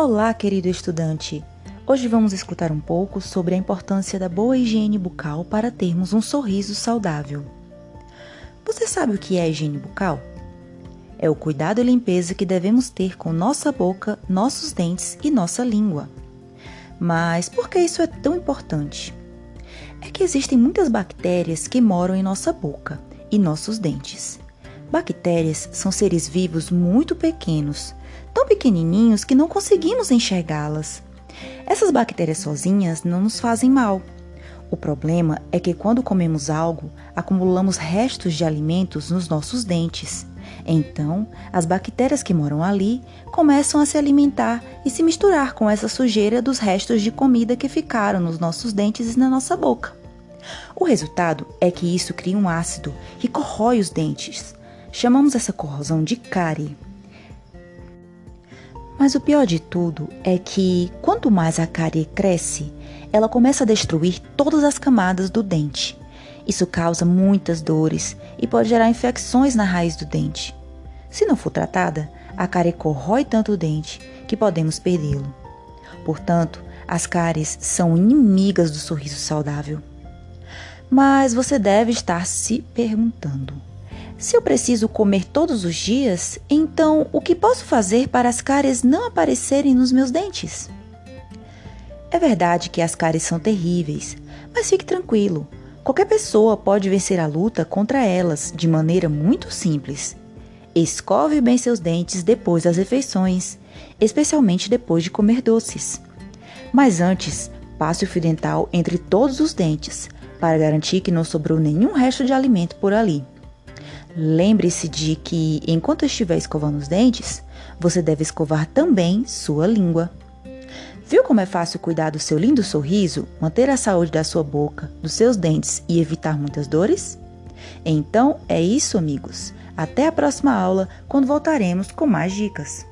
Olá, querido estudante! Hoje vamos escutar um pouco sobre a importância da boa higiene bucal para termos um sorriso saudável. Você sabe o que é higiene bucal? É o cuidado e limpeza que devemos ter com nossa boca, nossos dentes e nossa língua. Mas por que isso é tão importante? É que existem muitas bactérias que moram em nossa boca e nossos dentes. Bactérias são seres vivos muito pequenos, tão pequenininhos que não conseguimos enxergá-las. Essas bactérias sozinhas não nos fazem mal. O problema é que quando comemos algo, acumulamos restos de alimentos nos nossos dentes. Então, as bactérias que moram ali começam a se alimentar e se misturar com essa sujeira dos restos de comida que ficaram nos nossos dentes e na nossa boca. O resultado é que isso cria um ácido que corrói os dentes. Chamamos essa corrosão de cárie. Mas o pior de tudo é que quanto mais a cárie cresce, ela começa a destruir todas as camadas do dente. Isso causa muitas dores e pode gerar infecções na raiz do dente. Se não for tratada, a cárie corrói tanto o dente que podemos perdê-lo. Portanto, as cáries são inimigas do sorriso saudável. Mas você deve estar se perguntando: se eu preciso comer todos os dias, então o que posso fazer para as cáries não aparecerem nos meus dentes? É verdade que as cáries são terríveis, mas fique tranquilo. Qualquer pessoa pode vencer a luta contra elas de maneira muito simples. Escove bem seus dentes depois das refeições, especialmente depois de comer doces. Mas antes, passe o fio dental entre todos os dentes, para garantir que não sobrou nenhum resto de alimento por ali. Lembre-se de que, enquanto estiver escovando os dentes, você deve escovar também sua língua. Viu como é fácil cuidar do seu lindo sorriso, manter a saúde da sua boca, dos seus dentes e evitar muitas dores? Então é isso, amigos. Até a próxima aula, quando voltaremos com mais dicas.